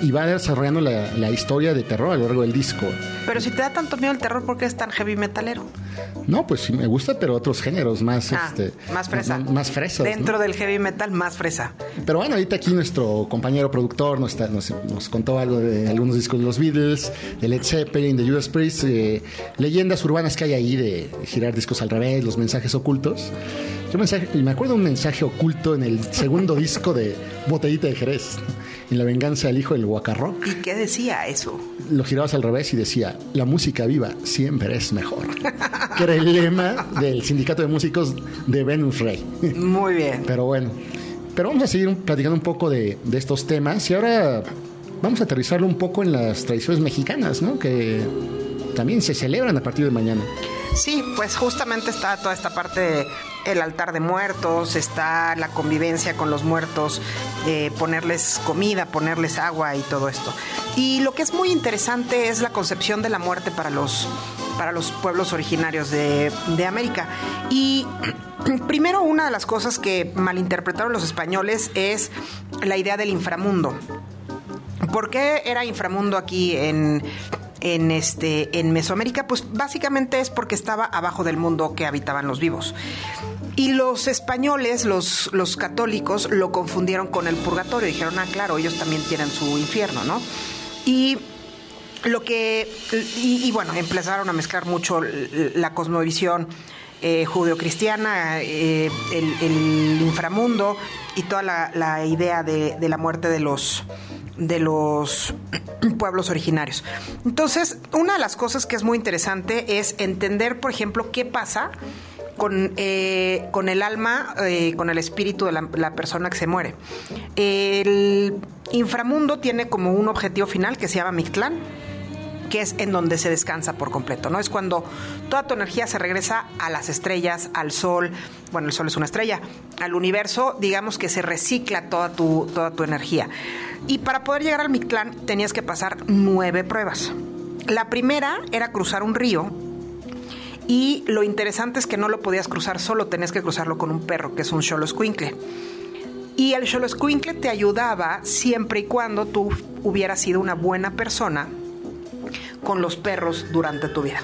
y va desarrollando la, la historia de terror a lo largo del disco. Pero si te da tanto miedo el terror, ¿por qué es tan heavy metalero? No, pues sí me gusta, pero otros géneros más, Ah, este, más fresa. Más, fresas. ¿no? Dentro del heavy metal, más fresa. Pero bueno, ahorita aquí nuestro compañero productor nos, nos, nos contó algo de algunos discos de los Beatles, de Led Zeppelin, de Judas Priest, eh, leyendas urbanas que hay ahí de girar discos al revés, los mensajes ocultos. Yo mensaje, me acuerdo un mensaje oculto en el segundo disco de Botellita de Jerez, en La venganza del hijo del Guacarroc. ¿Y qué decía eso? Lo girabas al revés y decía, la música viva siempre es mejor. que era el lema del sindicato de músicos de Venus Rey. Muy bien. Pero bueno, pero vamos a seguir platicando un poco de, de estos temas y ahora vamos a aterrizarlo un poco en las tradiciones mexicanas, ¿no? Que también se celebran a partir de mañana. Sí, pues justamente está toda esta parte de el altar de muertos, está la convivencia con los muertos, eh, ponerles comida, ponerles agua y todo esto. Y lo que es muy interesante es la concepción de la muerte para los, para los pueblos originarios de, de América. Y primero una de las cosas que malinterpretaron los españoles es la idea del inframundo. ¿Por qué era inframundo aquí en, en, este, en Mesoamérica? Pues básicamente es porque estaba abajo del mundo que habitaban los vivos. Y los españoles, los, los católicos, lo confundieron con el purgatorio. Dijeron, ah, claro, ellos también tienen su infierno, ¿no? Y lo que. Y, bueno, empezaron a mezclar mucho la cosmovisión eh, judeocristiana, eh, el, inframundo y toda la, la idea de, de la muerte de los de los pueblos originarios. Entonces, una de las cosas que es muy interesante es entender, por ejemplo, qué pasa con, eh, con el alma, eh, con el espíritu de la, la persona que se muere. El inframundo tiene como un objetivo final que se llama Mictlán, que es en donde se descansa por completo, ¿no? Es cuando toda tu energía se regresa a las estrellas, al sol, bueno, el sol es una estrella, al universo, digamos que se recicla toda tu, toda tu energía. Y para poder llegar al Mictlán tenías que pasar nueve pruebas. La primera era cruzar un río y lo interesante es que no lo podías cruzar solo, tenías que cruzarlo con un perro, que es un Xoloscuincle. Y el Xoloscuincle te ayudaba siempre y cuando tú hubieras sido una buena persona con los perros durante tu vida.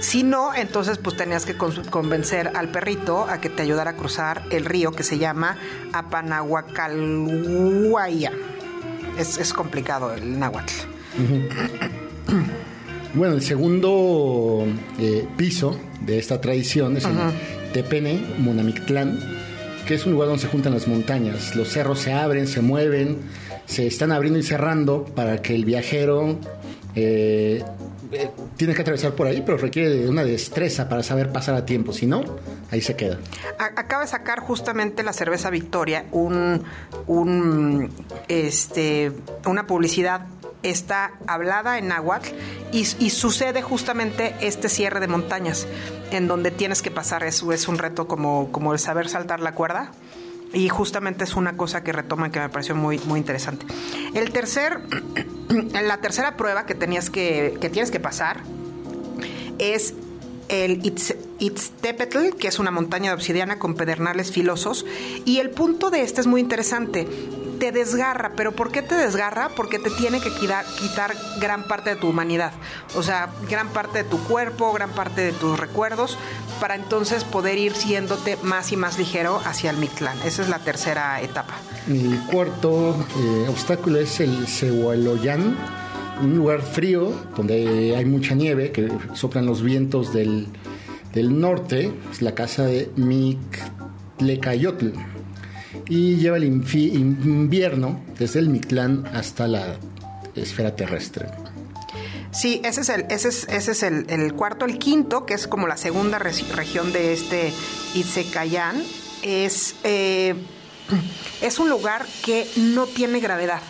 Si no, entonces pues tenías que con- convencer al perrito a que te ayudara a cruzar el río que se llama Apanahuacalhuaya. Es, es complicado el náhuatl. Bueno, el segundo eh, piso de esta tradición es el Tepene, Monamictlán, que es un lugar donde se juntan las montañas. Los cerros se abren, se mueven, se están abriendo y cerrando para que el viajero eh, eh, tiene que atravesar por ahí, pero requiere de una destreza para saber pasar a tiempo. Si no, ahí se queda. Acaba de sacar justamente la cerveza Victoria un, un este una publicidad está hablada en náhuatl y, y sucede justamente este cierre de montañas en donde tienes que pasar eso es un reto como como el saber saltar la cuerda y justamente es una cosa que retoman que me pareció muy muy interesante el tercer la tercera prueba que tenías que que tienes que pasar es el Itz- Itztepetl, que es una montaña de obsidiana con pedernales filosos. Y el punto de este es muy interesante. Te desgarra. ¿Pero por qué te desgarra? Porque te tiene que quitar, quitar gran parte de tu humanidad. O sea, gran parte de tu cuerpo, gran parte de tus recuerdos, para entonces poder ir siéndote más y más ligero hacia el Mictlán. Esa es la tercera etapa. El cuarto eh, obstáculo es el Cehualoyán, un lugar frío donde hay mucha nieve, que soplan los vientos del, del norte. Es la casa de Mictlecayotl. Y lleva el invierno desde el Mictlán hasta la esfera terrestre. Sí, ese es el, ese es, ese es el, cuarto. El quinto, que es como la segunda regi- región de este Itzecayán, es, eh, es un lugar que no tiene gravedad.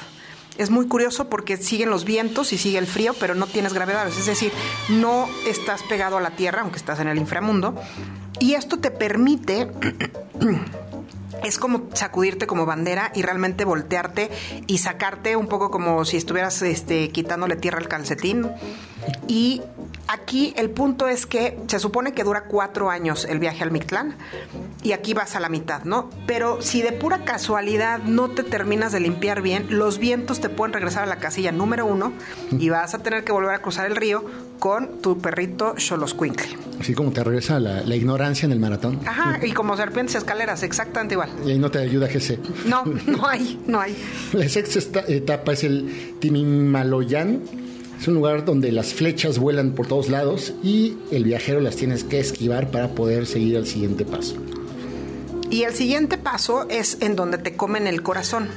Es muy curioso porque siguen los vientos y sigue el frío, pero no tienes gravedad. Es decir, no estás pegado a la tierra, aunque estás en el inframundo. Y esto te permite es como sacudirte como bandera y realmente voltearte y sacarte un poco como si estuvieras este, quitándole tierra al calcetín. Y aquí el punto es que se supone que dura cuatro años el viaje al Mictlán y aquí vas a la mitad, ¿no? Pero si de pura casualidad no te terminas de limpiar bien, los vientos te pueden regresar a la casilla número uno y vas a tener que volver a cruzar el río con tu perrito Xoloscuincle. Así como te regresa la, la ignorancia en el maratón. Ajá, y como serpientes escaleras, exactamente igual. Y ahí no te ayuda GC. No, no hay, no hay. La sexta etapa es el Timimaloyan. Es un lugar donde las flechas vuelan por todos lados y el viajero las tienes que esquivar para poder seguir al siguiente paso. Y el siguiente paso es en donde te comen el corazón.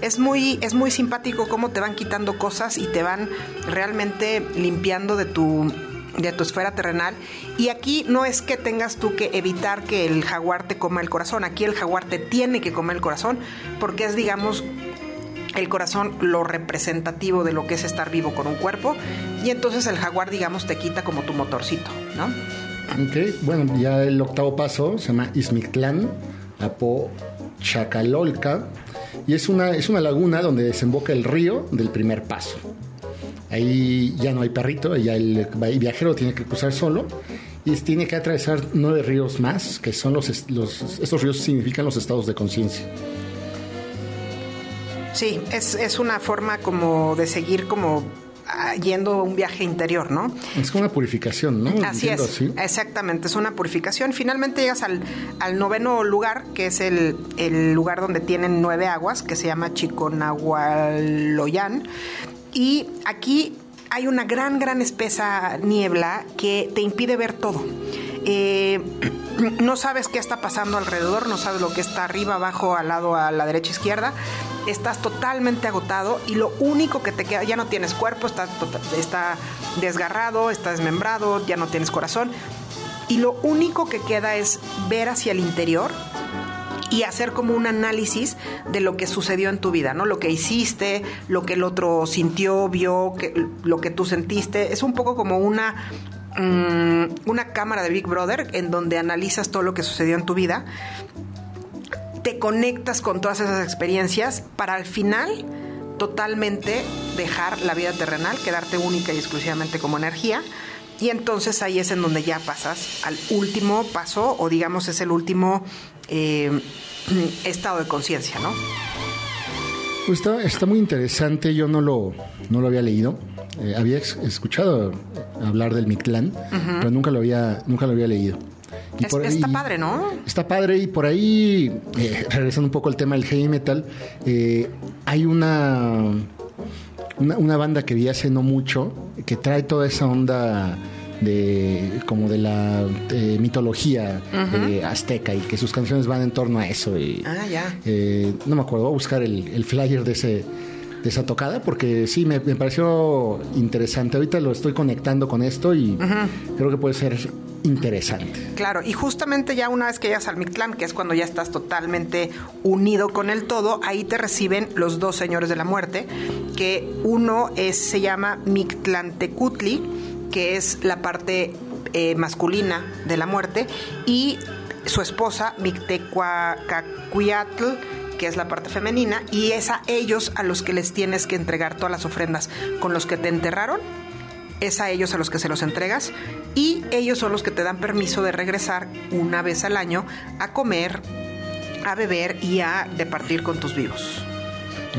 Es muy, es muy simpático cómo te van quitando cosas y te van realmente limpiando de tu, de tu esfera terrenal. Y aquí no es que tengas tú que evitar que el jaguar te coma el corazón. Aquí el jaguar te tiene que comer el corazón porque es, digamos, el corazón lo representativo de lo que es estar vivo con un cuerpo. Y entonces el jaguar, digamos, te quita como tu motorcito, ¿no? Ok, bueno, ya el octavo paso se llama Izmictlán, Apochacalolca, y es una, es una laguna donde desemboca el río del primer paso. Ahí ya no hay perrito, ya el, viajero tiene que cruzar solo y tiene que atravesar nueve ríos más, que son los, los estos ríos significan los estados de conciencia. Sí, es, es una forma como de seguir como yendo a un viaje interior, ¿no? Es como una purificación, ¿no? Así Entiendo es, así. exactamente, es una purificación. Finalmente llegas al, al noveno lugar, que es el, el lugar donde tienen nueve aguas, que se llama Chiconahualoyan. Y aquí hay una gran, gran espesa niebla que te impide ver todo. Eh, no sabes qué está pasando alrededor, no sabes lo que está arriba, abajo, al lado, a la derecha, izquierda. Estás totalmente agotado y lo único que te queda, ya no tienes cuerpo, está, tota- está desgarrado, está desmembrado, ya no tienes corazón. Y lo único que queda es ver hacia el interior y hacer como un análisis de lo que sucedió en tu vida, ¿no? Lo que hiciste, lo que el otro sintió, vio, que, lo que tú sentiste. Es un poco como una, mm, una cámara de Big Brother en donde analizas todo lo que sucedió en tu vida, te conectas con todas esas experiencias para al final totalmente dejar la vida terrenal, quedarte única y exclusivamente como energía. Y entonces ahí es en donde ya pasas al último paso, o digamos es el último eh, estado de conciencia, ¿no? Pues está, está muy interesante, yo no lo, no lo había leído. Eh, había escuchado hablar del Mictlán, pero nunca lo había, nunca lo había leído. Y Es- por está padre, ¿no? Está padre y por ahí, eh, regresando un poco al tema del heavy metal, eh, hay una, una, una banda que vi hace no mucho que trae toda esa onda de como de la eh, mitología eh, azteca y que sus canciones van en torno a eso y Ah, ya. no me acuerdo, voy a buscar el, el flyer de ese de esa tocada porque sí me, me pareció interesante. Ahorita lo estoy conectando con esto y creo que puede ser interesante. Claro, y justamente ya una vez que llegas al Mictlán, que es cuando ya estás totalmente unido con el todo, ahí te reciben los dos señores de la muerte, que uno es, se llama Mictlantecutli, que es la parte eh, masculina de la muerte, y su esposa Mictecuacuyatl, que es la parte femenina, y es a ellos a los que les tienes que entregar todas las ofrendas con los que te enterraron es a ellos a los que se los entregas y ellos son los que te dan permiso de regresar una vez al año a comer, a beber y a departir con tus vivos.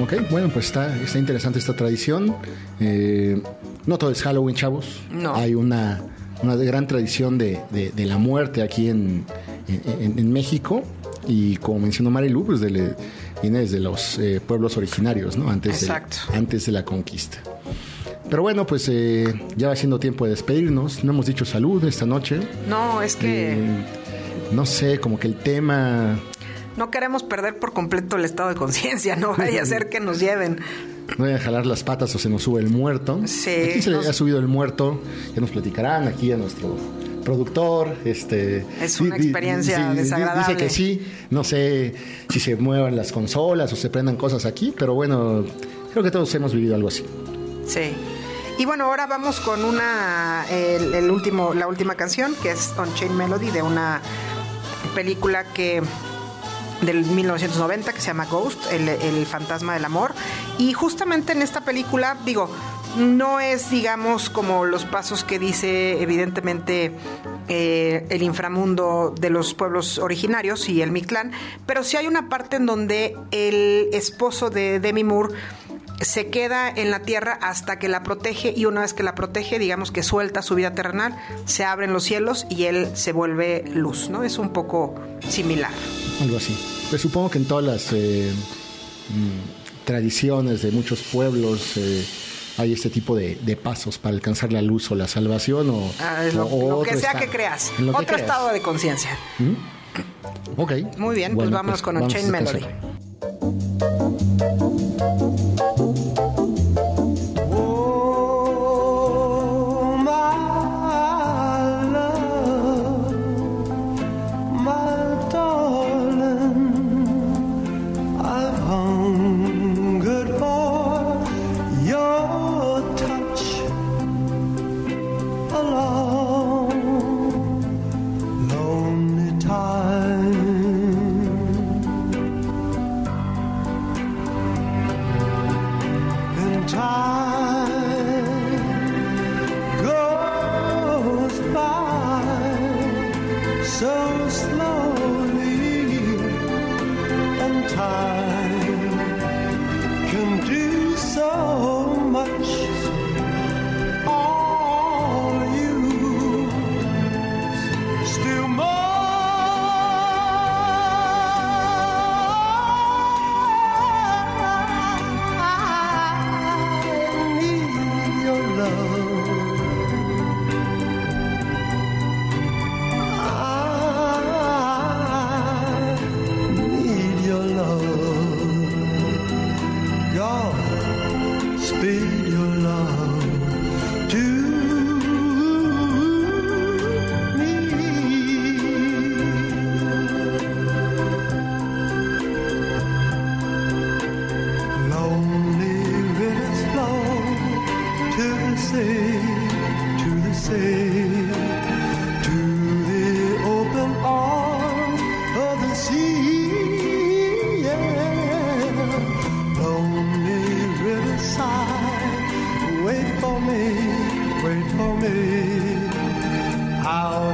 Ok, bueno, pues está, está interesante esta tradición. Eh, no todo es Halloween, chavos. No. Hay una, una gran tradición de, de- de la muerte aquí en, en- en México. Y como mencionó Marilu, pues de- viene desde los eh, pueblos originarios, ¿no? Antes, de, Exacto. antes de la conquista. Pero bueno, pues eh, ya va siendo tiempo de despedirnos. No hemos dicho salud esta noche. No, es que Eh, no sé, como que el tema no queremos perder por completo el estado de conciencia, no vaya a ser que nos lleven. No voy a jalar las patas o se nos sube el muerto. Sí, Aquí se nos- le ha subido el muerto. Ya nos platicarán aquí a nuestro productor. Este, Es una experiencia desagradable. Dice que sí. No sé si se muevan las consolas o se prendan cosas aquí, pero bueno, creo que todos hemos vivido algo así. Sí. Y bueno, ahora vamos con una el, el último la última canción que es On Chain Melody de una película que del 1990 que se llama Ghost, el, el fantasma del amor. Y justamente en esta película, digo, no es, digamos, como los pasos que dice evidentemente eh, el inframundo de los pueblos originarios y el Mictlán, pero sí hay una parte en donde el esposo de Demi Moore se queda en la tierra hasta que la protege y una vez que la protege, digamos que suelta su vida terrenal, se abren los cielos y él se vuelve luz, ¿no? Es un poco similar. Algo así. Pues supongo que en todas las eh, mm, tradiciones de muchos pueblos eh, hay este tipo de, de pasos para alcanzar la luz o la salvación o, Ah, es lo, o- que sea estado. que creas. Que Otro creas. estado de conciencia. Ok. Muy bien, pues vámonos con vamos a esta Melody. how